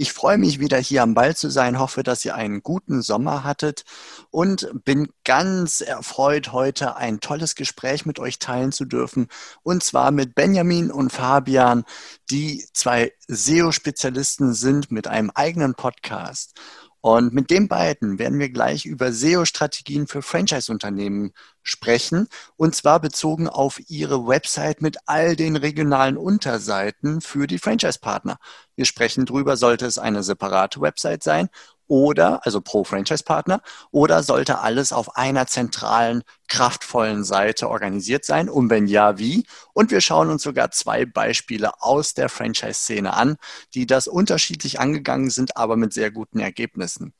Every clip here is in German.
Ich freue mich wieder hier am Ball zu sein, hoffe, dass ihr einen guten Sommer hattet und bin ganz erfreut, heute ein tolles Gespräch mit euch teilen zu dürfen. Und zwar mit Benjamin und Fabian, die zwei SEO-Spezialisten sind mit einem eigenen Podcast. Und mit den beiden werden wir gleich über SEO-Strategien für Franchise-Unternehmen sprechen. Und zwar bezogen auf ihre Website mit all den regionalen Unterseiten für die Franchise-Partner. Wir sprechen drüber, sollte es eine separate Website sein oder, also pro Franchise-Partner, oder sollte alles auf einer zentralen, kraftvollen Seite organisiert sein? Und wenn ja, wie? Und wir schauen uns sogar zwei Beispiele aus der Franchise-Szene an, die das unterschiedlich angegangen sind, aber mit sehr guten Ergebnissen.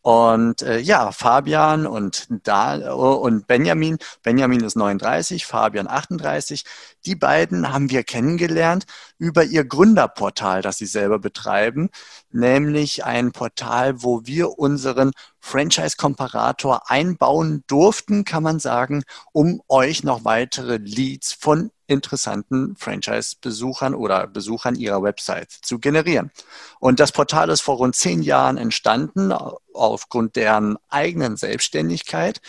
Und äh, ja, Fabian und, da, und Benjamin, Benjamin ist 39, Fabian 38, die beiden haben wir kennengelernt über ihr Gründerportal, das sie selber betreiben, nämlich ein Portal, wo wir unseren Franchise-Komparator einbauen durften, kann man sagen, um euch noch weitere Leads von interessanten Franchise-Besuchern oder Besuchern ihrer Website zu generieren. Und das Portal ist vor rund zehn Jahren entstanden, aufgrund deren eigenen Selbstständigkeit.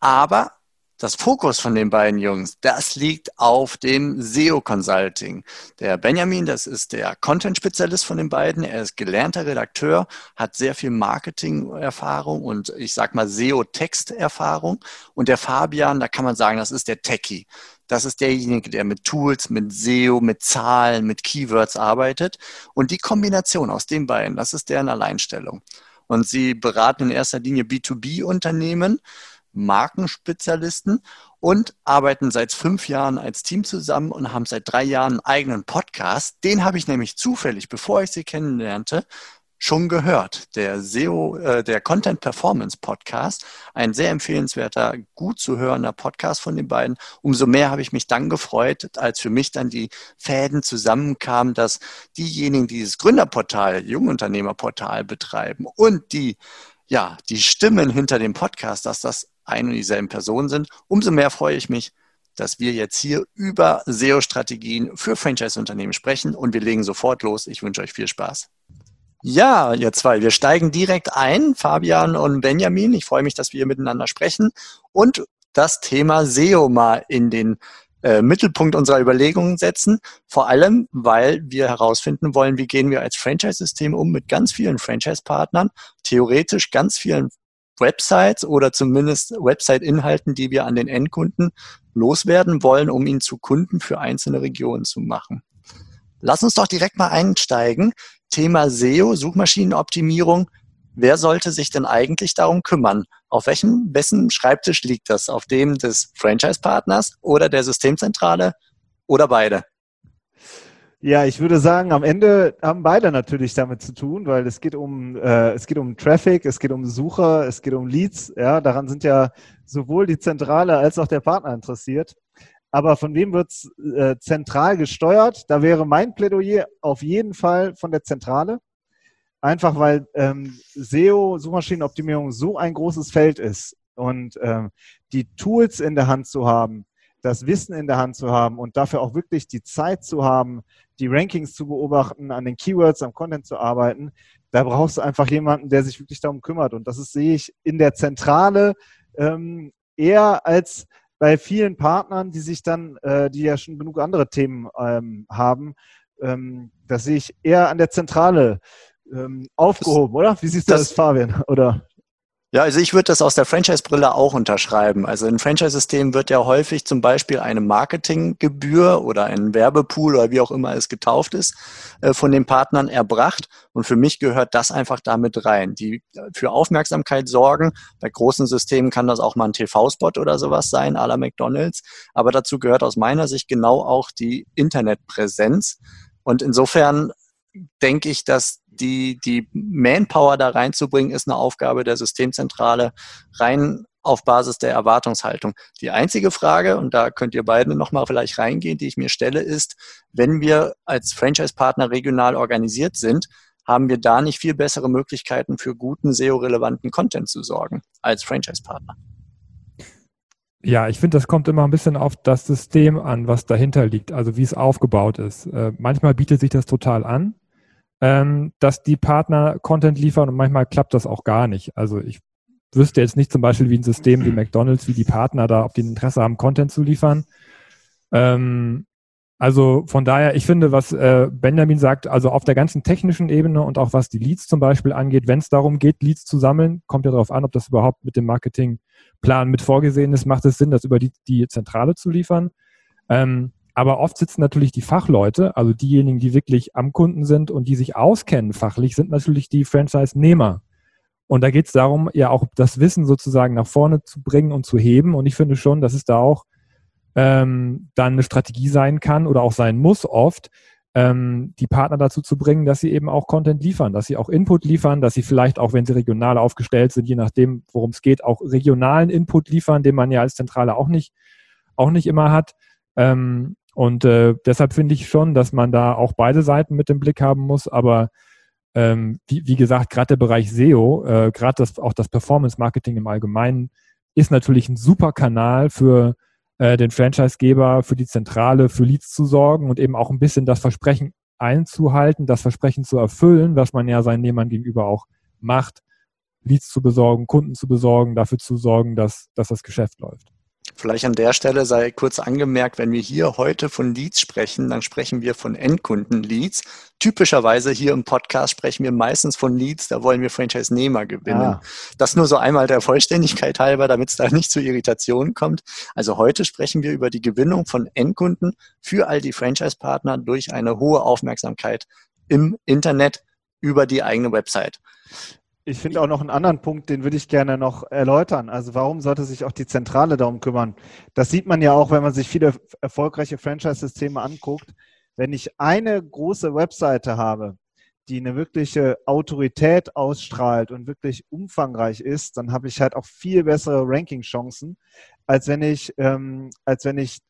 Aber das Fokus von den beiden Jungs, das liegt auf dem SEO Consulting. Der Benjamin, das ist der Content-Spezialist von den beiden. Er ist gelernter Redakteur, hat sehr viel Marketing-Erfahrung und ich sag mal SEO-Text-Erfahrung. Und der Fabian, da kann man sagen, das ist der Techie. Das ist derjenige, der mit Tools, mit SEO, mit Zahlen, mit Keywords arbeitet. Und die Kombination aus den beiden, das ist deren Alleinstellung. Und sie beraten in erster Linie B2B-Unternehmen Markenspezialisten und arbeiten seit fünf Jahren als Team zusammen und haben seit drei Jahren einen eigenen Podcast. Den habe ich nämlich zufällig, bevor ich sie kennenlernte, schon gehört. Der SEO, äh, der Content Performance Podcast, ein sehr empfehlenswerter, gut zu hörender Podcast von den beiden. Umso mehr habe ich mich dann gefreut, als für mich dann die Fäden zusammenkamen, dass diejenigen, die dieses Gründerportal, Jungunternehmerportal betreiben und die ja, die Stimmen hinter dem Podcast, dass das ein und dieselben Personen sind. Umso mehr freue ich mich, dass wir jetzt hier über SEO-Strategien für Franchise-Unternehmen sprechen und wir legen sofort los. Ich wünsche euch viel Spaß. Ja, ihr zwei, wir steigen direkt ein, Fabian und Benjamin. Ich freue mich, dass wir hier miteinander sprechen und das Thema SEO mal in den äh, Mittelpunkt unserer Überlegungen setzen. Vor allem, weil wir herausfinden wollen, wie gehen wir als Franchise-System um mit ganz vielen Franchise-Partnern, theoretisch ganz vielen Websites oder zumindest Website-Inhalten, die wir an den Endkunden loswerden wollen, um ihn zu Kunden für einzelne Regionen zu machen. Lass uns doch direkt mal einsteigen. Thema SEO, Suchmaschinenoptimierung. Wer sollte sich denn eigentlich darum kümmern? Auf welchem, wessen Schreibtisch liegt das? Auf dem des Franchise-Partners oder der Systemzentrale oder beide? Ja, ich würde sagen, am Ende haben beide natürlich damit zu tun, weil es geht um äh, es geht um Traffic, es geht um Sucher, es geht um Leads. Ja, daran sind ja sowohl die Zentrale als auch der Partner interessiert. Aber von wem wird's äh, zentral gesteuert? Da wäre mein Plädoyer auf jeden Fall von der Zentrale. Einfach weil ähm, SEO, Suchmaschinenoptimierung, so ein großes Feld ist und ähm, die Tools in der Hand zu haben, das Wissen in der Hand zu haben und dafür auch wirklich die Zeit zu haben, die Rankings zu beobachten, an den Keywords, am Content zu arbeiten, da brauchst du einfach jemanden, der sich wirklich darum kümmert. Und das ist, sehe ich in der Zentrale ähm, eher als bei vielen Partnern, die sich dann, äh, die ja schon genug andere Themen ähm, haben, ähm, das sehe ich eher an der Zentrale ähm, aufgehoben, oder? Wie siehst du das, das Fabian? Oder? Ja, also ich würde das aus der Franchise-Brille auch unterschreiben. Also im Franchise-System wird ja häufig zum Beispiel eine Marketinggebühr oder ein Werbepool oder wie auch immer es getauft ist, äh, von den Partnern erbracht. Und für mich gehört das einfach damit rein. Die für Aufmerksamkeit sorgen. Bei großen Systemen kann das auch mal ein TV-Spot oder sowas sein, à la McDonalds. Aber dazu gehört aus meiner Sicht genau auch die Internetpräsenz. Und insofern denke ich, dass die, die Manpower da reinzubringen, ist eine Aufgabe der Systemzentrale rein auf Basis der Erwartungshaltung. Die einzige Frage, und da könnt ihr beide nochmal vielleicht reingehen, die ich mir stelle, ist, wenn wir als Franchise-Partner regional organisiert sind, haben wir da nicht viel bessere Möglichkeiten für guten SEO-relevanten Content zu sorgen als Franchise-Partner? Ja, ich finde, das kommt immer ein bisschen auf das System an, was dahinter liegt, also wie es aufgebaut ist. Äh, manchmal bietet sich das total an, ähm, dass die Partner Content liefern und manchmal klappt das auch gar nicht. Also ich wüsste jetzt nicht zum Beispiel wie ein System wie McDonalds, wie die Partner da auf den Interesse haben, Content zu liefern. Ähm, also von daher, ich finde, was äh, Benjamin sagt, also auf der ganzen technischen Ebene und auch was die Leads zum Beispiel angeht, wenn es darum geht, Leads zu sammeln, kommt ja darauf an, ob das überhaupt mit dem Marketingplan mit vorgesehen ist, macht es Sinn, das über die, die Zentrale zu liefern. Ähm, aber oft sitzen natürlich die Fachleute, also diejenigen, die wirklich am Kunden sind und die sich auskennen fachlich, sind natürlich die Franchise-Nehmer. Und da geht es darum, ja auch das Wissen sozusagen nach vorne zu bringen und zu heben. Und ich finde schon, dass es da auch ähm, dann eine Strategie sein kann oder auch sein muss oft, ähm, die Partner dazu zu bringen, dass sie eben auch Content liefern, dass sie auch Input liefern, dass sie vielleicht auch, wenn sie regional aufgestellt sind, je nachdem, worum es geht, auch regionalen Input liefern, den man ja als Zentrale auch nicht, auch nicht immer hat. Ähm, und äh, deshalb finde ich schon, dass man da auch beide Seiten mit im Blick haben muss. Aber ähm, wie, wie gesagt, gerade der Bereich SEO, äh, gerade das, auch das Performance Marketing im Allgemeinen, ist natürlich ein super Kanal für äh, den Franchisegeber für die Zentrale für Leads zu sorgen und eben auch ein bisschen das Versprechen einzuhalten, das Versprechen zu erfüllen, was man ja seinen Nehmern gegenüber auch macht, Leads zu besorgen, Kunden zu besorgen, dafür zu sorgen, dass, dass das Geschäft läuft. Vielleicht an der Stelle sei kurz angemerkt, wenn wir hier heute von Leads sprechen, dann sprechen wir von Endkunden-Leads. Typischerweise hier im Podcast sprechen wir meistens von Leads, da wollen wir Franchise-Nehmer gewinnen. Ah. Das nur so einmal der Vollständigkeit halber, damit es da nicht zu Irritationen kommt. Also heute sprechen wir über die Gewinnung von Endkunden für all die Franchise-Partner durch eine hohe Aufmerksamkeit im Internet über die eigene Website. Ich finde auch noch einen anderen Punkt, den würde ich gerne noch erläutern. Also warum sollte sich auch die Zentrale darum kümmern? Das sieht man ja auch, wenn man sich viele erfolgreiche Franchise-Systeme anguckt. Wenn ich eine große Webseite habe, die eine wirkliche Autorität ausstrahlt und wirklich umfangreich ist, dann habe ich halt auch viel bessere Ranking-Chancen, als wenn ich, ähm, als wenn ich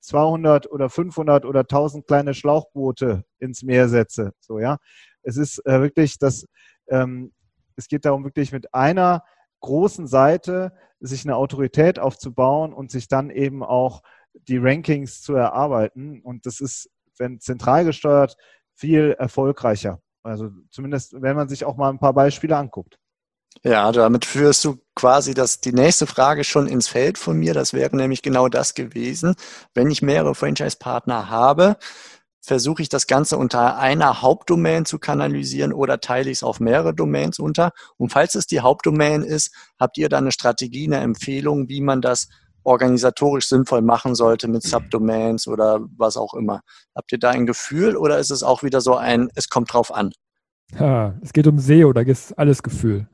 200 äh, oder 500 oder 1000 kleine Schlauchboote ins Meer setze. So ja, es ist äh, wirklich das ähm, es geht darum, wirklich mit einer großen Seite sich eine Autorität aufzubauen und sich dann eben auch die Rankings zu erarbeiten. Und das ist, wenn zentral gesteuert, viel erfolgreicher. Also zumindest, wenn man sich auch mal ein paar Beispiele anguckt. Ja, damit führst du quasi das, die nächste Frage schon ins Feld von mir. Das wäre nämlich genau das gewesen. Wenn ich mehrere Franchise-Partner habe, versuche ich das Ganze unter einer Hauptdomain zu kanalisieren oder teile ich es auf mehrere Domains unter. Und falls es die Hauptdomain ist, habt ihr dann eine Strategie, eine Empfehlung, wie man das organisatorisch sinnvoll machen sollte mit Subdomains oder was auch immer. Habt ihr da ein Gefühl oder ist es auch wieder so ein, es kommt drauf an? Ja, es geht um SEO, da ist alles Gefühl.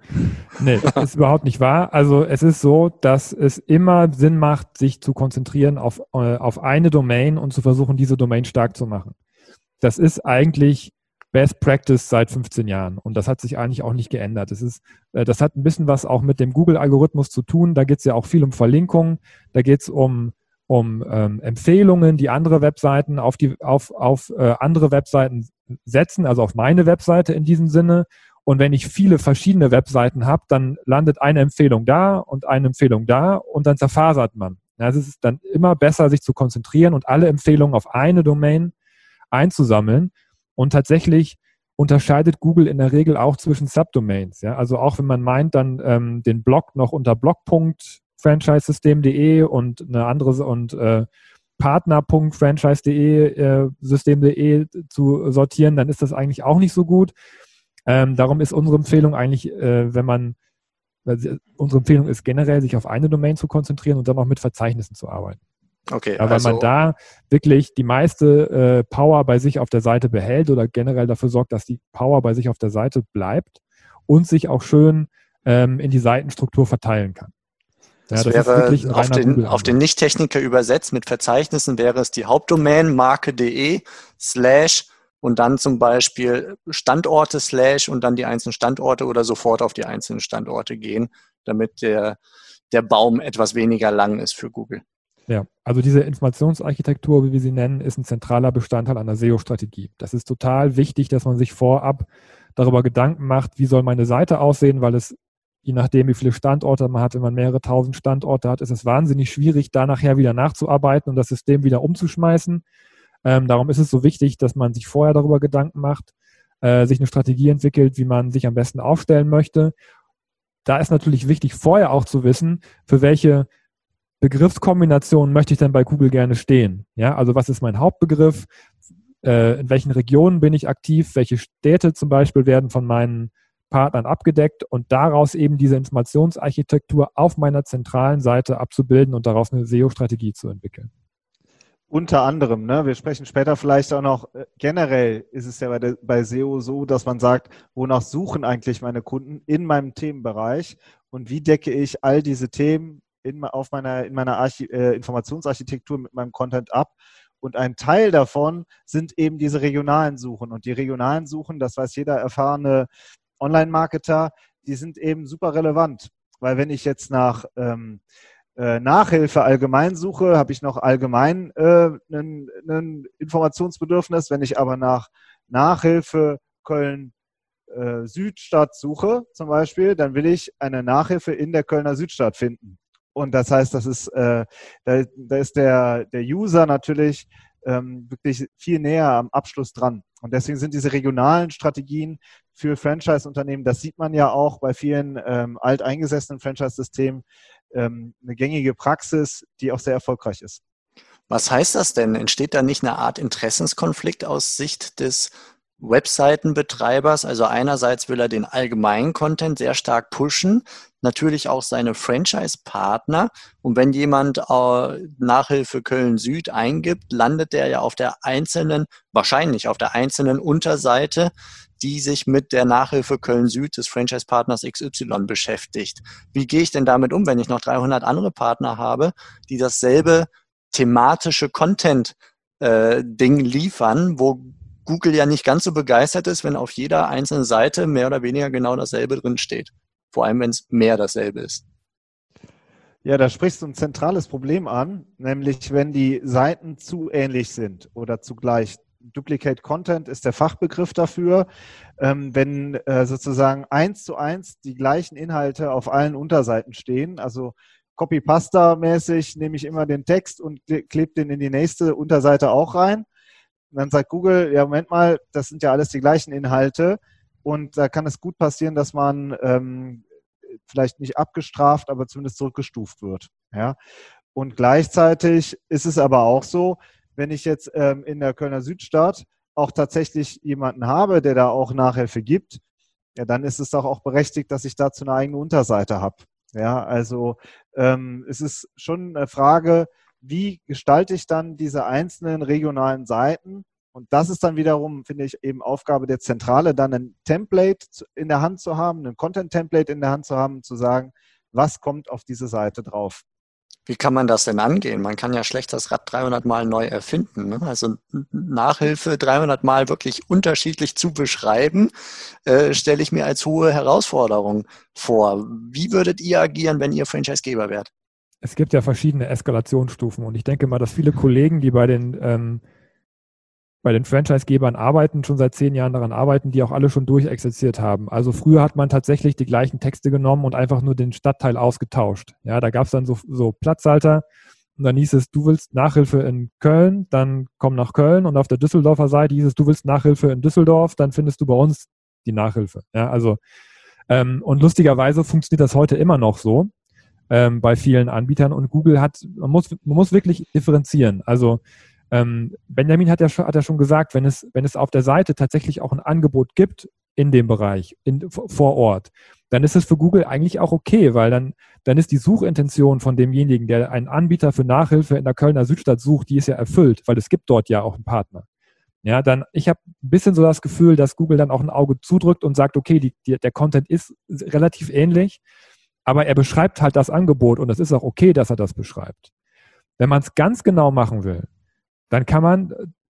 Nee, das ist überhaupt nicht wahr. Also es ist so, dass es immer Sinn macht, sich zu konzentrieren auf, äh, auf eine Domain und zu versuchen, diese Domain stark zu machen das ist eigentlich Best Practice seit 15 Jahren und das hat sich eigentlich auch nicht geändert. Das, ist, äh, das hat ein bisschen was auch mit dem Google-Algorithmus zu tun. Da geht es ja auch viel um Verlinkungen, da geht es um, um ähm, Empfehlungen, die andere Webseiten auf, die, auf, auf äh, andere Webseiten setzen, also auf meine Webseite in diesem Sinne. Und wenn ich viele verschiedene Webseiten habe, dann landet eine Empfehlung da und eine Empfehlung da und dann zerfasert man. Ja, es ist dann immer besser, sich zu konzentrieren und alle Empfehlungen auf eine Domain einzusammeln. Und tatsächlich unterscheidet Google in der Regel auch zwischen Subdomains. Ja? Also auch wenn man meint, dann ähm, den Blog noch unter blog.franchisesystem.de und eine andere und äh, partner.franchise.de äh, System.de zu sortieren, dann ist das eigentlich auch nicht so gut. Ähm, darum ist unsere Empfehlung eigentlich, äh, wenn man, unsere Empfehlung ist generell, sich auf eine Domain zu konzentrieren und dann auch mit Verzeichnissen zu arbeiten. Okay, ja, weil also, man da wirklich die meiste äh, Power bei sich auf der Seite behält oder generell dafür sorgt, dass die Power bei sich auf der Seite bleibt und sich auch schön ähm, in die Seitenstruktur verteilen kann. Das, ja, das wäre auf den, auf den Nicht-Techniker übersetzt mit Verzeichnissen wäre es die Hauptdomain marke.de slash und dann zum Beispiel Standorte slash und dann die einzelnen Standorte oder sofort auf die einzelnen Standorte gehen, damit der, der Baum etwas weniger lang ist für Google. Ja, also diese Informationsarchitektur, wie wir sie nennen, ist ein zentraler Bestandteil einer SEO-Strategie. Das ist total wichtig, dass man sich vorab darüber Gedanken macht, wie soll meine Seite aussehen, weil es, je nachdem, wie viele Standorte man hat, wenn man mehrere tausend Standorte hat, ist es wahnsinnig schwierig, da nachher wieder nachzuarbeiten und das System wieder umzuschmeißen. Ähm, darum ist es so wichtig, dass man sich vorher darüber Gedanken macht, äh, sich eine Strategie entwickelt, wie man sich am besten aufstellen möchte. Da ist natürlich wichtig, vorher auch zu wissen, für welche Begriffskombinationen möchte ich denn bei Google gerne stehen. Ja, also was ist mein Hauptbegriff? Äh, in welchen Regionen bin ich aktiv? Welche Städte zum Beispiel werden von meinen Partnern abgedeckt und daraus eben diese Informationsarchitektur auf meiner zentralen Seite abzubilden und daraus eine SEO-Strategie zu entwickeln. Unter anderem, ne? wir sprechen später vielleicht auch noch, äh, generell ist es ja bei, der, bei SEO so, dass man sagt, wonach suchen eigentlich meine Kunden in meinem Themenbereich und wie decke ich all diese Themen in, auf meiner, in meiner Archi äh, Informationsarchitektur mit meinem Content ab. Und ein Teil davon sind eben diese regionalen Suchen. Und die regionalen Suchen, das weiß jeder erfahrene Online-Marketer, die sind eben super relevant. Weil wenn ich jetzt nach ähm, äh, Nachhilfe allgemein suche, habe ich noch allgemein äh, ein Informationsbedürfnis. Wenn ich aber nach Nachhilfe Köln äh, Südstadt suche zum Beispiel, dann will ich eine Nachhilfe in der Kölner Südstadt finden. Und das heißt, das ist, äh, da, da ist der, der User natürlich ähm, wirklich viel näher am Abschluss dran. Und deswegen sind diese regionalen Strategien für Franchise-Unternehmen, das sieht man ja auch bei vielen ähm, alteingesessenen Franchise-Systemen, ähm, eine gängige Praxis, die auch sehr erfolgreich ist. Was heißt das denn? Entsteht da nicht eine Art Interessenskonflikt aus Sicht des Webseitenbetreibers? Also einerseits will er den allgemeinen Content sehr stark pushen, natürlich auch seine Franchise-Partner. Und wenn jemand äh, Nachhilfe Köln Süd eingibt, landet der ja auf der einzelnen, wahrscheinlich auf der einzelnen Unterseite die sich mit der Nachhilfe Köln Süd des Franchise-Partners XY beschäftigt. Wie gehe ich denn damit um, wenn ich noch 300 andere Partner habe, die dasselbe thematische Content-Ding äh, liefern, wo Google ja nicht ganz so begeistert ist, wenn auf jeder einzelnen Seite mehr oder weniger genau dasselbe drin steht. Vor allem, wenn es mehr dasselbe ist. Ja, da sprichst du ein zentrales Problem an, nämlich wenn die Seiten zu ähnlich sind oder zugleich. Duplicate Content ist der Fachbegriff dafür. Ähm, wenn äh, sozusagen eins zu eins die gleichen Inhalte auf allen Unterseiten stehen, also Copy-Pasta-mäßig nehme ich immer den Text und klebe den in die nächste Unterseite auch rein. Und dann sagt Google, ja, Moment mal, das sind ja alles die gleichen Inhalte. Und da kann es gut passieren, dass man ähm, vielleicht nicht abgestraft, aber zumindest zurückgestuft wird. Ja? Und gleichzeitig ist es aber auch so, wenn ich jetzt ähm, in der Kölner Südstadt auch tatsächlich jemanden habe, der da auch Nachhilfe gibt, ja, dann ist es doch auch berechtigt, dass ich dazu eine eigene Unterseite habe. Ja, also ähm, es ist schon eine Frage, wie gestalte ich dann diese einzelnen regionalen Seiten? Und das ist dann wiederum, finde ich, eben Aufgabe der Zentrale, dann ein Template in der Hand zu haben, ein Content-Template in der Hand zu haben, zu sagen, was kommt auf diese Seite drauf. Wie kann man das denn angehen? Man kann ja schlecht das Rad 300 Mal neu erfinden. Ne? Also Nachhilfe 300 Mal wirklich unterschiedlich zu beschreiben, äh, stelle ich mir als hohe Herausforderung vor. Wie würdet ihr agieren, wenn ihr Franchisegeber wärt? Es gibt ja verschiedene Eskalationsstufen und ich denke mal, dass viele Kollegen, die bei den ähm, bei den Franchisegebern arbeiten, schon seit zehn Jahren daran arbeiten, die auch alle schon durchexerziert haben. Also früher hat man tatsächlich die gleichen Texte genommen und einfach nur den Stadtteil ausgetauscht. Ja, da gab es dann so, so Platzhalter und dann hieß es, du willst Nachhilfe in Köln, dann komm nach Köln und auf der Düsseldorfer Seite hieß es, du willst Nachhilfe in Düsseldorf, dann findest du bei uns die Nachhilfe. Ja, also ähm, und lustigerweise funktioniert das heute immer noch so ähm, bei vielen Anbietern und Google hat, man muss, man muss wirklich differenzieren. Also ähm, Benjamin hat ja, schon, hat ja schon gesagt, wenn es, wenn es auf der Seite tatsächlich auch ein Angebot gibt in dem Bereich, in, vor Ort, dann ist es für Google eigentlich auch okay, weil dann, dann ist die Suchintention von demjenigen, der einen Anbieter für Nachhilfe in der Kölner Südstadt sucht, die ist ja erfüllt, weil es gibt dort ja auch einen Partner. Ja, dann, ich habe ein bisschen so das Gefühl, dass Google dann auch ein Auge zudrückt und sagt, okay, die, die, der Content ist relativ ähnlich, aber er beschreibt halt das Angebot und es ist auch okay, dass er das beschreibt. Wenn man es ganz genau machen will, dann kann man,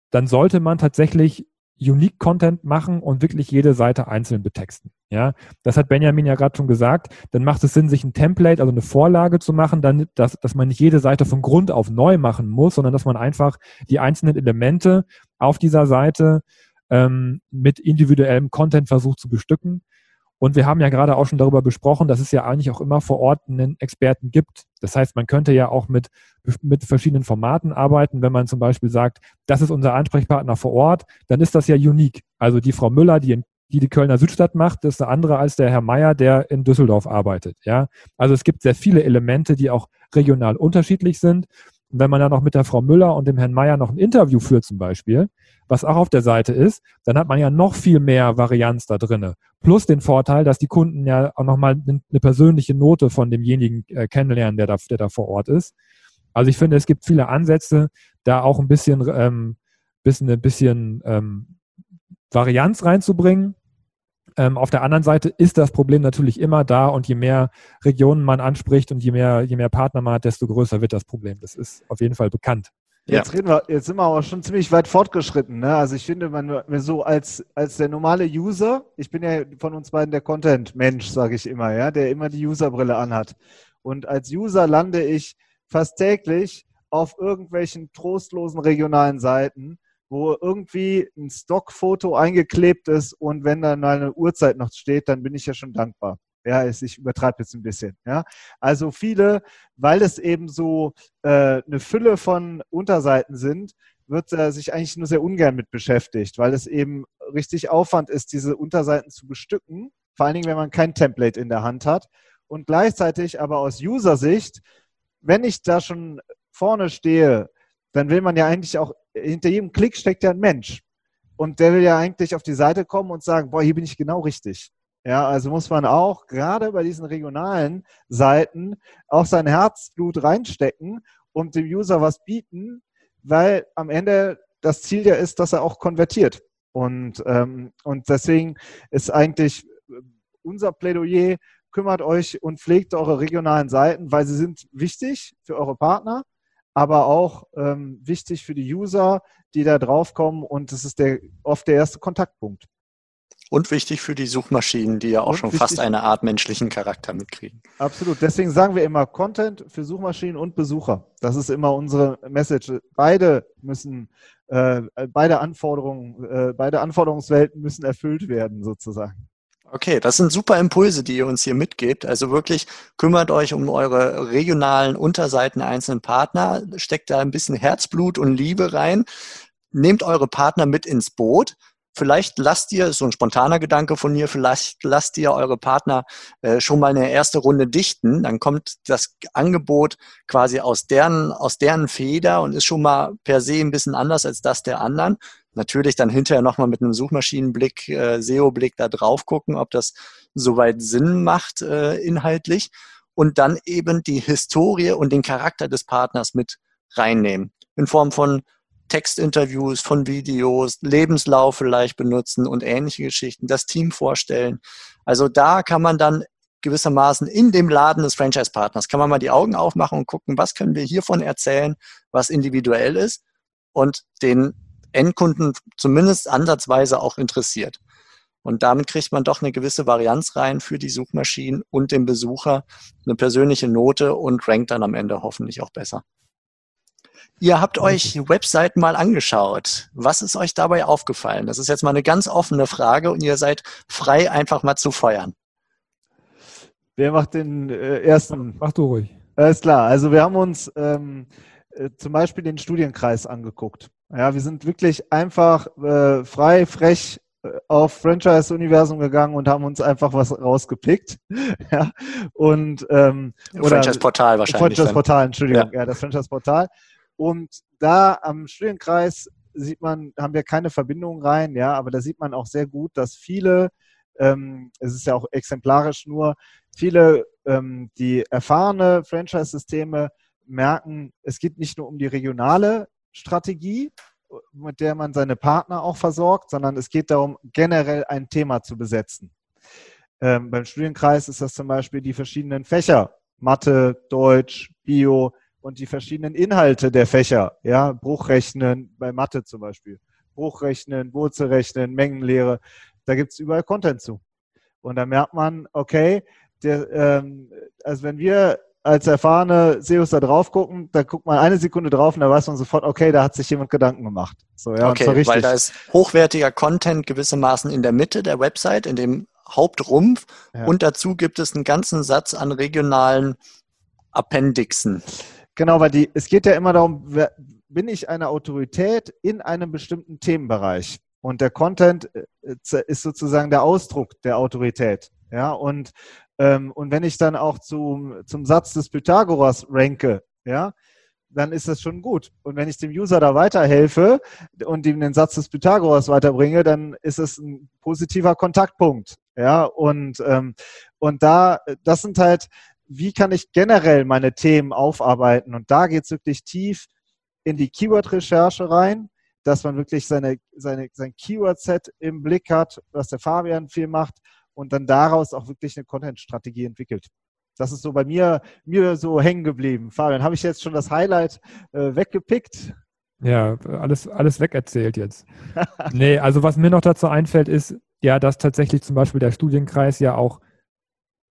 dann sollte man tatsächlich Unique Content machen und wirklich jede Seite einzeln betexten. Ja, das hat Benjamin ja gerade schon gesagt. Dann macht es Sinn, sich ein Template, also eine Vorlage zu machen, dann, dass, dass man nicht jede Seite von Grund auf neu machen muss, sondern dass man einfach die einzelnen Elemente auf dieser Seite ähm, mit individuellem Content versucht zu bestücken. Und wir haben ja gerade auch schon darüber besprochen, dass es ja eigentlich auch immer vor Ort einen Experten gibt. Das heißt, man könnte ja auch mit, mit verschiedenen Formaten arbeiten. Wenn man zum Beispiel sagt, das ist unser Ansprechpartner vor Ort, dann ist das ja unique. Also die Frau Müller, die in die die Kölner Südstadt macht, ist eine andere als der Herr Meier, der in Düsseldorf arbeitet. Ja, also es gibt sehr viele Elemente, die auch regional unterschiedlich sind. Und wenn man dann noch mit der Frau Müller und dem Herrn Meier noch ein Interview führt zum Beispiel, was auch auf der Seite ist, dann hat man ja noch viel mehr Varianz da drinne. Plus den Vorteil, dass die Kunden ja auch nochmal eine persönliche Note von demjenigen äh, kennenlernen, der da, der da vor Ort ist. Also ich finde, es gibt viele Ansätze, da auch ein bisschen, ähm, bisschen, ein bisschen ähm, Varianz reinzubringen. Ähm, auf der anderen Seite ist das Problem natürlich immer da und je mehr Regionen man anspricht und je mehr, je mehr Partner man hat, desto größer wird das Problem. Das ist auf jeden Fall bekannt. Jetzt reden wir, jetzt sind wir aber schon ziemlich weit fortgeschritten. Ne? Also ich finde, man so als, als der normale User, ich bin ja von uns beiden der Content-Mensch, sage ich immer, ja, der immer die Userbrille anhat. Und als User lande ich fast täglich auf irgendwelchen trostlosen regionalen Seiten, wo irgendwie ein Stockfoto eingeklebt ist und wenn dann eine Uhrzeit noch steht, dann bin ich ja schon dankbar. Ja, ich übertreibe jetzt ein bisschen. Ja, also viele, weil es eben so äh, eine Fülle von Unterseiten sind, wird er sich eigentlich nur sehr ungern mit beschäftigt, weil es eben richtig Aufwand ist, diese Unterseiten zu bestücken. Vor allen Dingen, wenn man kein Template in der Hand hat. Und gleichzeitig aber aus User-Sicht, wenn ich da schon vorne stehe, dann will man ja eigentlich auch, hinter jedem Klick steckt ja ein Mensch. Und der will ja eigentlich auf die Seite kommen und sagen, boah, hier bin ich genau richtig. Ja, also muss man auch gerade bei diesen regionalen Seiten auch sein Herzblut reinstecken und dem User was bieten, weil am Ende das Ziel ja ist, dass er auch konvertiert. Und, ähm, und deswegen ist eigentlich unser Plädoyer, kümmert euch und pflegt eure regionalen Seiten, weil sie sind wichtig für eure Partner, aber auch ähm, wichtig für die User, die da draufkommen und das ist der, oft der erste Kontaktpunkt. Und wichtig für die Suchmaschinen, die ja auch und schon fast eine Art menschlichen Charakter mitkriegen. Absolut. Deswegen sagen wir immer Content für Suchmaschinen und Besucher. Das ist immer unsere Message. Beide müssen, äh, beide Anforderungen, äh, beide Anforderungswelten müssen erfüllt werden, sozusagen. Okay, das sind super Impulse, die ihr uns hier mitgebt. Also wirklich kümmert euch um eure regionalen Unterseiten einzelnen Partner, steckt da ein bisschen Herzblut und Liebe rein, nehmt eure Partner mit ins Boot Vielleicht lasst ihr, so ein spontaner Gedanke von mir, vielleicht lasst ihr eure Partner äh, schon mal eine erste Runde dichten. Dann kommt das Angebot quasi aus deren, aus deren Feder und ist schon mal per se ein bisschen anders als das der anderen. Natürlich dann hinterher nochmal mit einem Suchmaschinenblick, äh, SEO-Blick da drauf gucken, ob das soweit Sinn macht äh, inhaltlich. Und dann eben die Historie und den Charakter des Partners mit reinnehmen. In Form von Textinterviews, von Videos, Lebenslauf vielleicht benutzen und ähnliche Geschichten, das Team vorstellen. Also da kann man dann gewissermaßen in dem Laden des Franchise-Partners, kann man mal die Augen aufmachen und gucken, was können wir hiervon erzählen, was individuell ist und den Endkunden zumindest ansatzweise auch interessiert. Und damit kriegt man doch eine gewisse Varianz rein für die Suchmaschinen und den Besucher, eine persönliche Note und rankt dann am Ende hoffentlich auch besser. Ihr habt euch Webseiten mal angeschaut. Was ist euch dabei aufgefallen? Das ist jetzt mal eine ganz offene Frage und ihr seid frei, einfach mal zu feuern. Wer macht den äh, ersten? Mach du ruhig. Alles klar. Also wir haben uns ähm, äh, zum Beispiel den Studienkreis angeguckt. Ja, wir sind wirklich einfach äh, frei, frech äh, auf Franchise-Universum gegangen und haben uns einfach was rausgepickt. ja, und ähm, Franchise-Portal wahrscheinlich. Franchise-Portal, Entschuldigung, ja, ja das Franchise-Portal. Und da am Studienkreis sieht man, haben wir keine Verbindung rein, ja, aber da sieht man auch sehr gut, dass viele, ähm, es ist ja auch exemplarisch nur, viele, ähm, die erfahrene Franchise-Systeme merken, es geht nicht nur um die regionale Strategie, mit der man seine Partner auch versorgt, sondern es geht darum, generell ein Thema zu besetzen. Ähm, beim Studienkreis ist das zum Beispiel die verschiedenen Fächer, Mathe, Deutsch, Bio, und die verschiedenen Inhalte der Fächer, ja, Bruchrechnen bei Mathe zum Beispiel, Bruchrechnen, Wurzelrechnen, Mengenlehre. Da gibt es überall Content zu. Und da merkt man, okay, der, ähm, also wenn wir als erfahrene SEOs da drauf gucken, da guckt man eine Sekunde drauf und da weiß man sofort, okay, da hat sich jemand Gedanken gemacht. So, ja, okay, weil da ist hochwertiger Content gewissermaßen in der Mitte der Website, in dem Hauptrumpf ja. und dazu gibt es einen ganzen Satz an regionalen Appendixen. Genau, weil die, es geht ja immer darum, bin ich eine Autorität in einem bestimmten Themenbereich? Und der Content äh, ist sozusagen der Ausdruck der Autorität. Ja, und, ähm, und wenn ich dann auch zum, zum Satz des Pythagoras ranke, ja, dann ist das schon gut. Und wenn ich dem User da weiterhelfe und ihm den Satz des Pythagoras weiterbringe, dann ist es ein positiver Kontaktpunkt. Ja, und, ähm, und da, das sind halt, wie kann ich generell meine Themen aufarbeiten? Und da geht es wirklich tief in die Keyword-Recherche rein, dass man wirklich seine, seine, sein Keyword-Set im Blick hat, was der Fabian viel macht und dann daraus auch wirklich eine Content-Strategie entwickelt. Das ist so bei mir, mir so hängen geblieben. Fabian, habe ich jetzt schon das Highlight äh, weggepickt? Ja, alles, alles wegerzählt jetzt. nee, also was mir noch dazu einfällt, ist ja, dass tatsächlich zum Beispiel der Studienkreis ja auch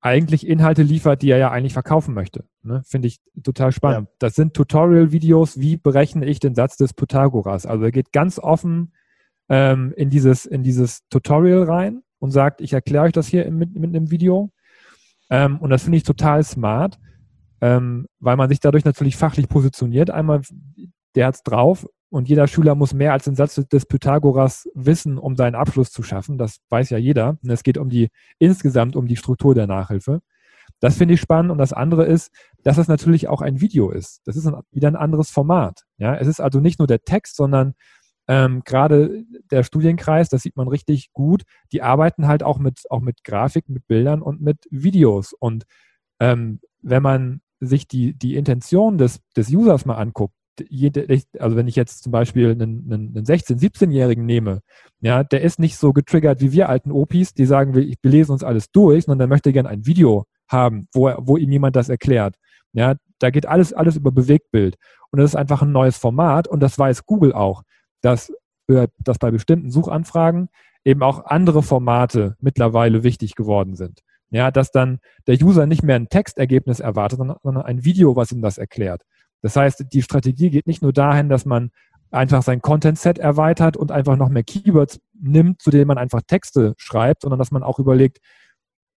eigentlich Inhalte liefert, die er ja eigentlich verkaufen möchte. Ne? Finde ich total spannend. Ja. Das sind Tutorial-Videos, wie berechne ich den Satz des Pythagoras. Also er geht ganz offen ähm, in, dieses, in dieses Tutorial rein und sagt, ich erkläre euch das hier mit, mit einem Video. Ähm, und das finde ich total smart, ähm, weil man sich dadurch natürlich fachlich positioniert. Einmal, der hat es drauf und jeder Schüler muss mehr als den Satz des Pythagoras wissen, um seinen Abschluss zu schaffen. Das weiß ja jeder. Es geht um die, insgesamt um die Struktur der Nachhilfe. Das finde ich spannend. Und das andere ist, dass es natürlich auch ein Video ist. Das ist ein, wieder ein anderes Format. Ja, es ist also nicht nur der Text, sondern ähm, gerade der Studienkreis, das sieht man richtig gut, die arbeiten halt auch mit, auch mit Grafik, mit Bildern und mit Videos. Und ähm, wenn man sich die, die Intention des, des Users mal anguckt, jede, also wenn ich jetzt zum Beispiel einen, einen 16-, 17-Jährigen nehme, ja, der ist nicht so getriggert wie wir alten Opis, die sagen, wir, wir lesen uns alles durch, sondern der möchte gerne ein Video haben, wo, wo ihm jemand das erklärt. Ja, da geht alles, alles über Bewegtbild. Und das ist einfach ein neues Format und das weiß Google auch dass, dass bei bestimmten Suchanfragen eben auch andere Formate mittlerweile wichtig geworden sind. Ja, dass dann der User nicht mehr ein Textergebnis erwartet, sondern ein Video, was ihm das erklärt. Das heißt, die Strategie geht nicht nur dahin, dass man einfach sein Content-Set erweitert und einfach noch mehr Keywords nimmt, zu denen man einfach Texte schreibt, sondern dass man auch überlegt,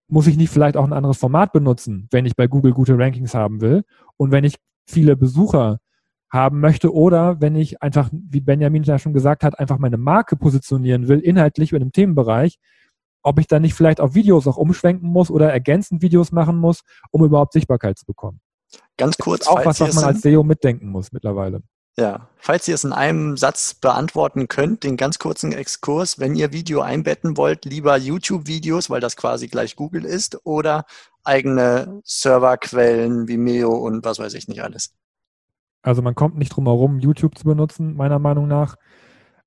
muss ich nicht vielleicht auch ein anderes Format benutzen, wenn ich bei Google gute Rankings haben will und wenn ich viele Besucher haben möchte oder wenn ich einfach, wie Benjamin ja schon gesagt hat, einfach meine Marke positionieren will, inhaltlich in einem Themenbereich, ob ich dann nicht vielleicht auf Videos auch umschwenken muss oder ergänzend Videos machen muss, um überhaupt Sichtbarkeit zu bekommen. Ganz kurz. Das ist auch was, was man als SEO mitdenken muss mittlerweile. Ja, falls ihr es in einem Satz beantworten könnt, den ganz kurzen Exkurs, wenn ihr Video einbetten wollt, lieber YouTube-Videos, weil das quasi gleich Google ist, oder eigene Serverquellen wie Meo und was weiß ich nicht alles. Also man kommt nicht drum herum, YouTube zu benutzen, meiner Meinung nach,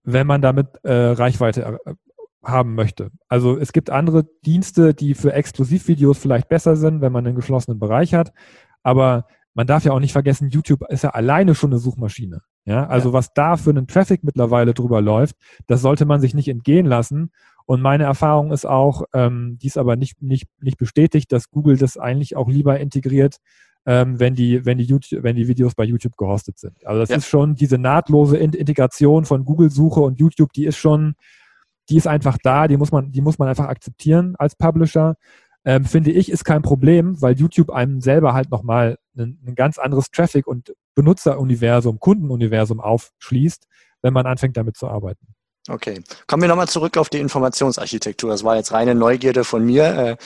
wenn man damit äh, Reichweite äh, haben möchte. Also es gibt andere Dienste, die für Exklusivvideos vielleicht besser sind, wenn man einen geschlossenen Bereich hat. Aber man darf ja auch nicht vergessen, YouTube ist ja alleine schon eine Suchmaschine. Ja, also ja. was da für einen Traffic mittlerweile drüber läuft, das sollte man sich nicht entgehen lassen. Und meine Erfahrung ist auch, ähm, die ist aber nicht, nicht, nicht bestätigt, dass Google das eigentlich auch lieber integriert ähm, wenn, die, wenn, die YouTube, wenn die Videos bei YouTube gehostet sind. Also das ja. ist schon diese nahtlose Integration von Google-Suche und YouTube, die ist schon, die ist einfach da, die muss man, die muss man einfach akzeptieren als Publisher. Ähm, finde ich, ist kein Problem, weil YouTube einem selber halt nochmal ein, ein ganz anderes Traffic- und Benutzeruniversum, Kundenuniversum aufschließt, wenn man anfängt damit zu arbeiten. Okay, kommen wir nochmal zurück auf die Informationsarchitektur. Das war jetzt reine Neugierde von mir. Äh,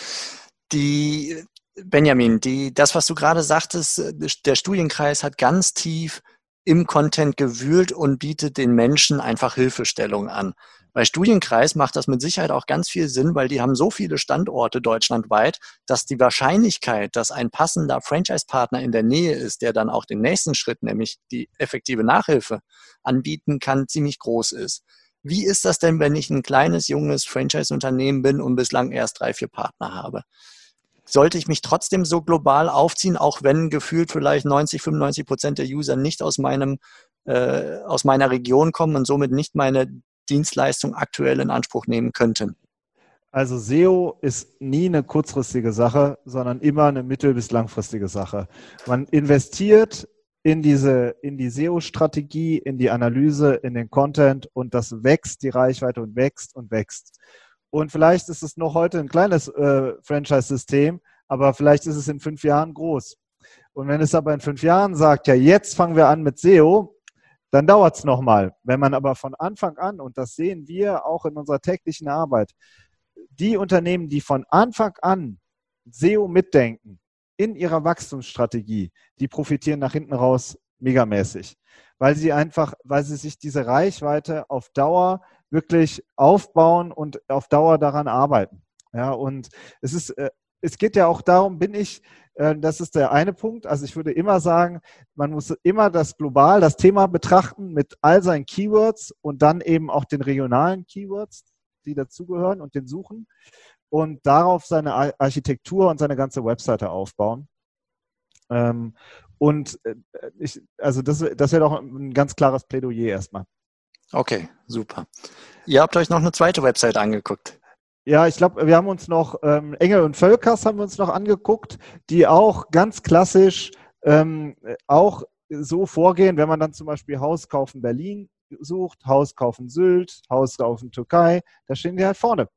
die Benjamin, die, das, was du gerade sagtest, äh, der Studienkreis hat ganz tief im Content gewühlt und bietet den Menschen einfach Hilfestellung an. Bei Studienkreis macht das mit Sicherheit auch ganz viel Sinn, weil die haben so viele Standorte deutschlandweit, dass die Wahrscheinlichkeit, dass ein passender Franchise-Partner in der Nähe ist, der dann auch den nächsten Schritt, nämlich die effektive Nachhilfe anbieten kann, ziemlich groß ist. Wie ist das denn, wenn ich ein kleines, junges Franchise-Unternehmen bin und bislang erst drei, vier Partner habe? sollte ich mich trotzdem so global aufziehen, auch wenn gefühlt vielleicht 90, 95 Prozent der User nicht aus meinem äh, aus meiner Region kommen und somit nicht meine Dienstleistung aktuell in Anspruch nehmen könnten? Also SEO ist nie eine kurzfristige Sache, sondern immer eine mittel- bis langfristige Sache. Man investiert in diese, in die SEO-Strategie, in die Analyse, in den Content und das wächst, die Reichweite und wächst und wächst. Und vielleicht ist es noch heute ein kleines äh, Franchise-System, aber vielleicht ist es in fünf Jahren groß. Und wenn es aber in fünf Jahren sagt, ja, jetzt fangen wir an mit SEO, dann dauert es nochmal. Wenn man aber von Anfang an, und das sehen wir auch in unserer täglichen Arbeit, die Unternehmen, die von Anfang an SEO mitdenken in ihrer Wachstumsstrategie, die profitieren nach hinten raus megamäßig, weil sie einfach, weil sie sich diese Reichweite auf Dauer wirklich aufbauen und auf Dauer daran arbeiten. Ja, und es ist, äh, es geht ja auch darum, bin ich, äh, das ist der eine Punkt. Also ich würde immer sagen, man muss immer das global, das Thema betrachten mit all seinen Keywords und dann eben auch den regionalen Keywords, die dazugehören und den suchen und darauf seine Architektur und seine ganze Webseite aufbauen. Ähm, und äh, ich, also das, das wäre doch ein ganz klares Plädoyer erstmal. Okay, super. Ihr habt euch noch eine zweite Website angeguckt. Ja, ich glaube, wir haben uns noch ähm, Engel und Völkers haben wir uns noch angeguckt, die auch ganz klassisch ähm, auch so vorgehen, wenn man dann zum Beispiel Haus kaufen Berlin sucht, Haus kaufen Sylt, Haus kaufen Türkei, da stehen die halt vorne,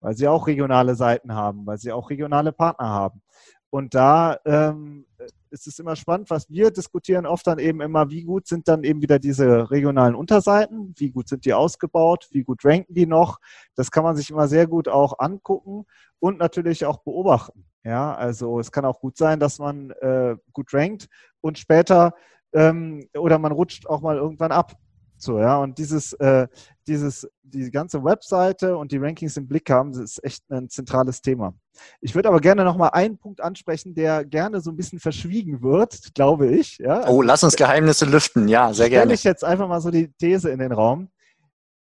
weil sie auch regionale Seiten haben, weil sie auch regionale Partner haben. Und da ähm, ist es immer spannend, was wir diskutieren oft dann eben immer, wie gut sind dann eben wieder diese regionalen Unterseiten, wie gut sind die ausgebaut, wie gut ranken die noch. Das kann man sich immer sehr gut auch angucken und natürlich auch beobachten. Ja, also es kann auch gut sein, dass man äh, gut rankt und später ähm, oder man rutscht auch mal irgendwann ab. So, ja, und dieses, äh, dieses, die ganze Webseite und die Rankings im Blick haben, das ist echt ein zentrales Thema. Ich würde aber gerne nochmal einen Punkt ansprechen, der gerne so ein bisschen verschwiegen wird, glaube ich. Ja? Oh, lass uns Geheimnisse lüften, ja, sehr gerne. Stelle ich jetzt einfach mal so die These in den Raum.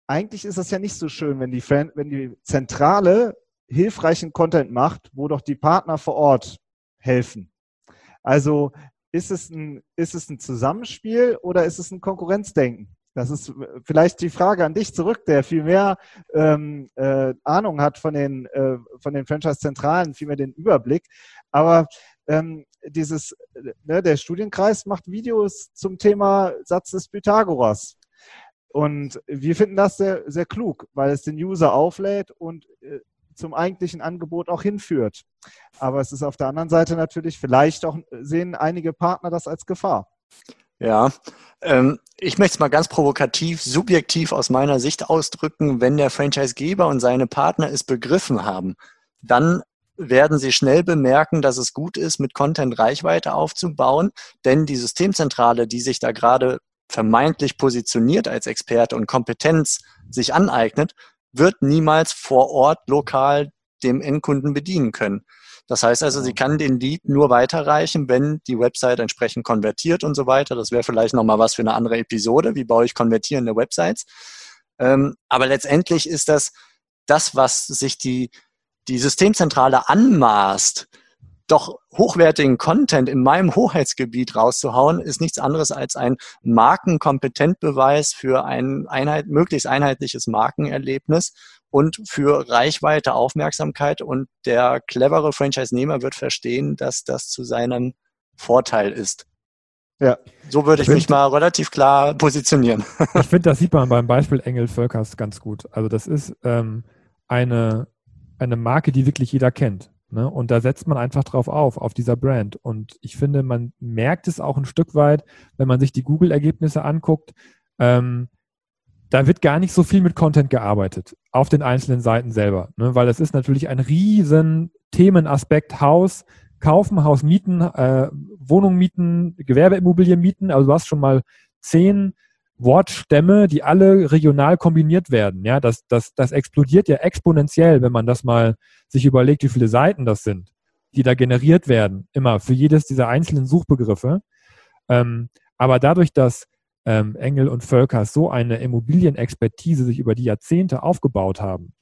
Eigentlich ist es ja nicht so schön, wenn die, Fan, wenn die Zentrale hilfreichen Content macht, wo doch die Partner vor Ort helfen. Also ist es ein, ist es ein Zusammenspiel oder ist es ein Konkurrenzdenken? Das ist vielleicht die Frage an dich zurück, der viel mehr ähm, äh, Ahnung hat von den, äh, von den Franchise-Zentralen, viel mehr den Überblick. Aber ähm, dieses, ne, der Studienkreis macht Videos zum Thema Satz des Pythagoras. Und wir finden das sehr, sehr klug, weil es den User auflädt und äh, zum eigentlichen Angebot auch hinführt. Aber es ist auf der anderen Seite natürlich, vielleicht auch sehen einige Partner das als Gefahr. Ja, ähm, ich möchte es mal ganz provokativ, subjektiv aus meiner Sicht ausdrücken. Wenn der Franchisegeber und seine Partner es begriffen haben, dann werden sie schnell bemerken, dass es gut ist, mit Content Reichweite aufzubauen, denn die Systemzentrale, die sich da gerade vermeintlich positioniert als Experte und Kompetenz sich aneignet, wird niemals vor Ort lokal dem Endkunden bedienen können. Das heißt also, sie kann den Lead nur weiterreichen, wenn die Website entsprechend konvertiert und so weiter. Das wäre vielleicht nochmal was für eine andere Episode. Wie baue ich konvertierende Websites? Ähm, aber letztendlich ist das das, was sich die, die Systemzentrale anmaßt, doch hochwertigen Content in meinem Hoheitsgebiet rauszuhauen, ist nichts anderes als ein Markenkompetentbeweis für ein Einheit, möglichst einheitliches Markenerlebnis und für Reichweite, Aufmerksamkeit. Und der clevere Franchise-Nehmer wird verstehen, dass das zu seinem Vorteil ist. Ja. So würde ich, ich mich mal relativ klar positionieren. Ich finde, das sieht man beim Beispiel Engel Völkers ganz gut. Also das ist ähm, eine, eine Marke, die wirklich jeder kennt. Ne? Und da setzt man einfach drauf auf, auf dieser Brand. Und ich finde, man merkt es auch ein Stück weit, wenn man sich die Google-Ergebnisse anguckt. Ähm, da wird gar nicht so viel mit Content gearbeitet auf den einzelnen Seiten selber, ne? weil es ist natürlich ein riesen Themenaspekt Haus, kaufen, Haus mieten, äh, Wohnung mieten, Gewerbeimmobilien mieten. Also du hast schon mal zehn Wortstämme, die alle regional kombiniert werden. Ja, das, das, das explodiert ja exponentiell, wenn man das mal sich überlegt, wie viele Seiten das sind, die da generiert werden, immer für jedes dieser einzelnen Suchbegriffe. Ähm, aber dadurch, dass ähm, Engel und Völker so eine Immobilienexpertise sich über die Jahrzehnte aufgebaut haben,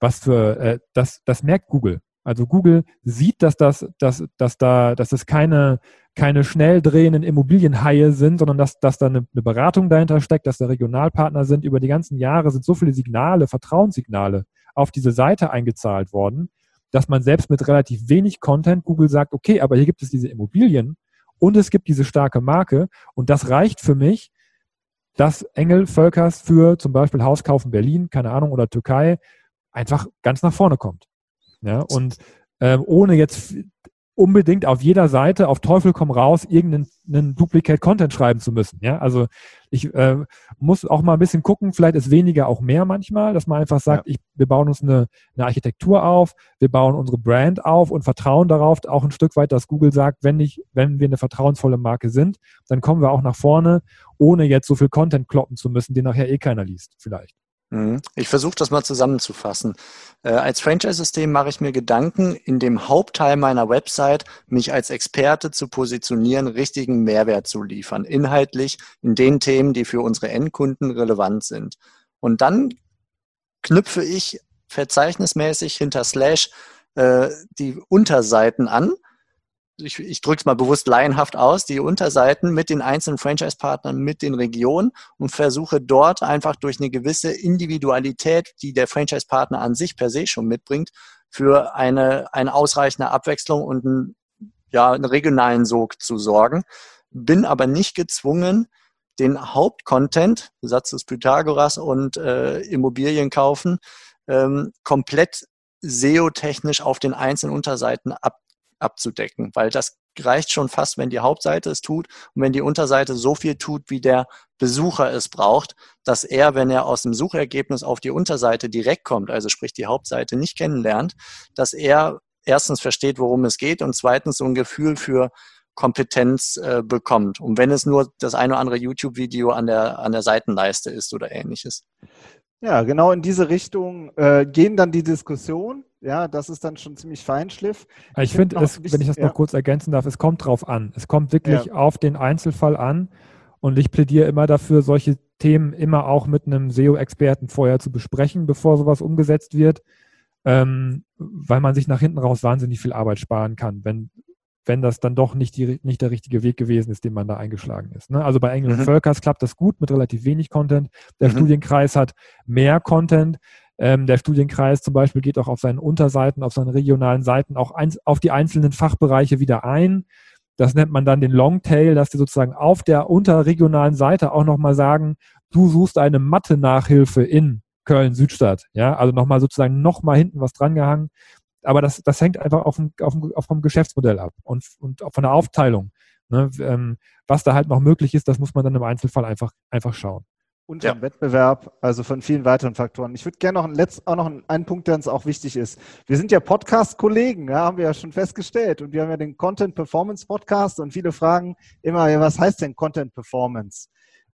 was für, äh, das, das merkt Google. Also Google sieht, dass das, dass, dass da, dass es keine, keine schnell drehenden Immobilienhaie sind, sondern dass, dass da eine, eine Beratung dahinter steckt, dass da Regionalpartner sind. Über die ganzen Jahre sind so viele Signale, Vertrauenssignale auf diese Seite eingezahlt worden, dass man selbst mit relativ wenig Content Google sagt, okay, aber hier gibt es diese Immobilien und es gibt diese starke Marke und das reicht für mich, dass Engel Völkers für zum Beispiel Hauskauf in Berlin, keine Ahnung, oder Türkei einfach ganz nach vorne kommt. Ja, und äh, ohne jetzt unbedingt auf jeder Seite auf Teufel komm raus irgendeinen Duplicate Content schreiben zu müssen. Ja, also ich äh, muss auch mal ein bisschen gucken, vielleicht ist weniger auch mehr manchmal, dass man einfach sagt, ja. ich, wir bauen uns eine, eine Architektur auf, wir bauen unsere Brand auf und vertrauen darauf auch ein Stück weit, dass Google sagt, wenn nicht, wenn wir eine vertrauensvolle Marke sind, dann kommen wir auch nach vorne, ohne jetzt so viel Content kloppen zu müssen, den nachher eh keiner liest, vielleicht. Mhm. Ich versuche das mal zusammenzufassen. Äh, als Franchise-System mache ich mir Gedanken, in dem Hauptteil meiner Website mich als Experte zu positionieren, richtigen Mehrwert zu liefern, inhaltlich in den Themen, die für unsere Endkunden relevant sind. Und dann knüpfe ich verzeichnismäßig hinter Slash äh, die Unterseiten an ich, ich drücke es mal bewusst laienhaft aus, die Unterseiten mit den einzelnen Franchise-Partnern, mit den Regionen und versuche dort einfach durch eine gewisse Individualität, die der Franchise-Partner an sich per se schon mitbringt, für eine, eine ausreichende Abwechslung und einen, ja, einen regionalen Sog zu sorgen. Bin aber nicht gezwungen, den Hauptcontent, Satz des Pythagoras und äh, Immobilien kaufen, ähm, komplett SEO-technisch auf den einzelnen Unterseiten ab, abzudecken, weil das reicht schon fast, wenn die Hauptseite es tut und wenn die Unterseite so viel tut, wie der Besucher es braucht, dass er, wenn er aus dem Suchergebnis auf die Unterseite direkt kommt, also sprich die Hauptseite nicht kennenlernt, dass er erstens versteht, worum es geht und zweitens so ein Gefühl für Kompetenz äh, bekommt. Und wenn es nur das eine oder andere YouTube-Video an der, an der Seitenleiste ist oder ähnliches. Ja, genau in diese Richtung äh, gehen dann die Diskussionen. Ja, das ist dann schon ziemlich Feinschliff. Ich, ich finde, find wenn ich das ja. noch kurz ergänzen darf, es kommt drauf an. Es kommt wirklich ja. auf den Einzelfall an. Und ich plädiere immer dafür, solche Themen immer auch mit einem SEO-Experten vorher zu besprechen, bevor sowas umgesetzt wird, ähm, weil man sich nach hinten raus wahnsinnig viel Arbeit sparen kann, wenn wenn das dann doch nicht, die, nicht der richtige Weg gewesen ist, den man da eingeschlagen ist. Ne? Also bei Engel mhm. Völkers klappt das gut mit relativ wenig Content. Der mhm. Studienkreis hat mehr Content. Ähm, der Studienkreis zum Beispiel geht auch auf seinen Unterseiten, auf seinen regionalen Seiten auch ein, auf die einzelnen Fachbereiche wieder ein. Das nennt man dann den Longtail, dass die sozusagen auf der unterregionalen Seite auch nochmal sagen, du suchst eine Mathe-Nachhilfe in Köln-Südstadt. Ja, also nochmal sozusagen nochmal hinten was drangehangen aber das, das hängt einfach auf dem, auf dem, vom Geschäftsmodell ab und, und von der Aufteilung. Ne? Ähm, was da halt noch möglich ist, das muss man dann im Einzelfall einfach, einfach schauen. Und vom ja. Wettbewerb, also von vielen weiteren Faktoren. Ich würde gerne noch, ein letzt, auch noch einen Punkt, der uns auch wichtig ist. Wir sind ja Podcast-Kollegen, ja, haben wir ja schon festgestellt. Und wir haben ja den Content Performance Podcast und viele fragen immer, ja, was heißt denn Content Performance?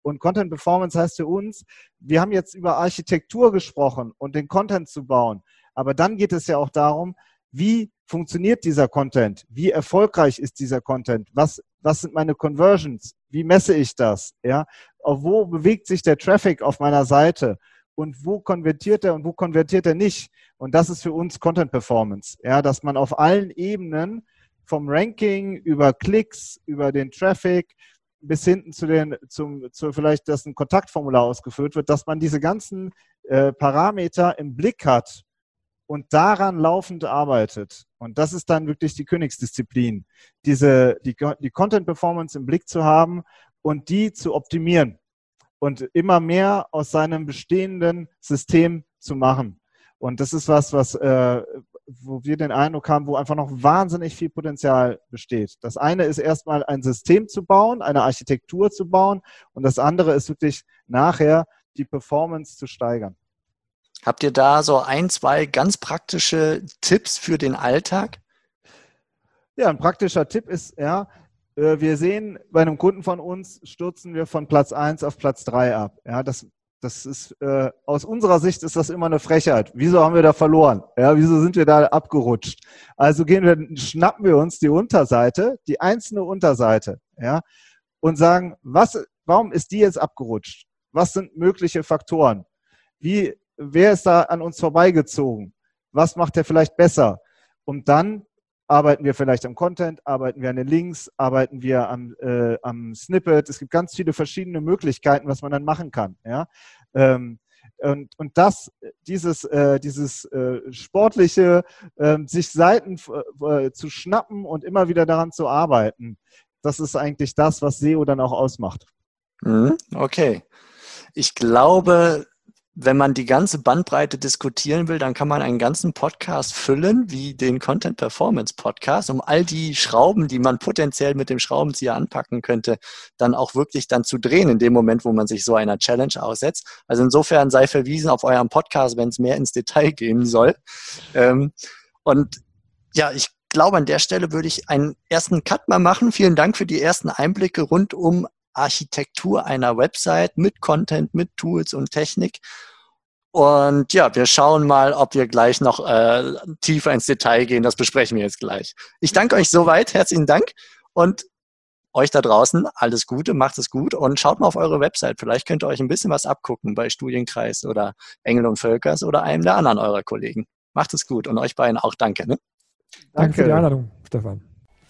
Und Content Performance heißt für uns, wir haben jetzt über Architektur gesprochen und den Content zu bauen. Aber dann geht es ja auch darum, wie funktioniert dieser Content? Wie erfolgreich ist dieser Content? Was, was sind meine Conversions? Wie messe ich das? Ja, auf wo bewegt sich der Traffic auf meiner Seite? Und wo konvertiert er und wo konvertiert er nicht? Und das ist für uns Content Performance. Ja, dass man auf allen Ebenen vom Ranking über Klicks, über den Traffic bis hinten zu den, zum, zu vielleicht, dass ein Kontaktformular ausgeführt wird, dass man diese ganzen äh, Parameter im Blick hat und daran laufend arbeitet. Und das ist dann wirklich die Königsdisziplin, diese, die, die Content Performance im Blick zu haben und die zu optimieren und immer mehr aus seinem bestehenden System zu machen. Und das ist was, was, äh, wo wir den Eindruck haben, wo einfach noch wahnsinnig viel Potenzial besteht. Das eine ist erstmal ein System zu bauen, eine Architektur zu bauen und das andere ist wirklich nachher die Performance zu steigern. Habt ihr da so ein, zwei ganz praktische Tipps für den Alltag? Ja, ein praktischer Tipp ist, ja, äh, wir sehen, bei einem Kunden von uns stürzen wir von Platz 1 auf Platz 3 ab. Ja, das, das ist, äh, aus unserer Sicht ist das immer eine Frechheit. Wieso haben wir da verloren? Ja, wieso sind wir da abgerutscht? Also gehen wir, schnappen wir uns die Unterseite, die einzelne Unterseite, ja, und sagen, was, warum ist die jetzt abgerutscht? Was sind mögliche Faktoren? Wie wer ist da an uns vorbeigezogen? Was macht er vielleicht besser? Und dann arbeiten wir vielleicht am Content, arbeiten wir an den Links, arbeiten wir am, äh, am Snippet. Es gibt ganz viele verschiedene Möglichkeiten, was man dann machen kann. Ja? Ähm, und, und das, dieses, äh, dieses äh, sportliche, äh, sich Seiten äh, zu schnappen und immer wieder daran zu arbeiten, das ist eigentlich das, was SEO dann auch ausmacht. Mhm, okay. Ich glaube, wenn man die ganze Bandbreite diskutieren will, dann kann man einen ganzen Podcast füllen, wie den Content Performance Podcast, um all die Schrauben, die man potenziell mit dem Schraubenzieher anpacken könnte, dann auch wirklich dann zu drehen in dem Moment, wo man sich so einer Challenge aussetzt. Also insofern sei verwiesen auf euren Podcast, wenn es mehr ins Detail gehen soll. Ähm, und ja, ich glaube, an der Stelle würde ich einen ersten Cut mal machen. Vielen Dank für die ersten Einblicke rund um Architektur einer Website mit Content, mit Tools und Technik. Und ja, wir schauen mal, ob wir gleich noch äh, tiefer ins Detail gehen. Das besprechen wir jetzt gleich. Ich danke euch soweit. Herzlichen Dank. Und euch da draußen alles Gute, macht es gut und schaut mal auf eure Website. Vielleicht könnt ihr euch ein bisschen was abgucken bei Studienkreis oder Engel und Völkers oder einem der anderen eurer Kollegen. Macht es gut und euch beiden auch danke. Ne? Danke. danke für die Einladung, Stefan.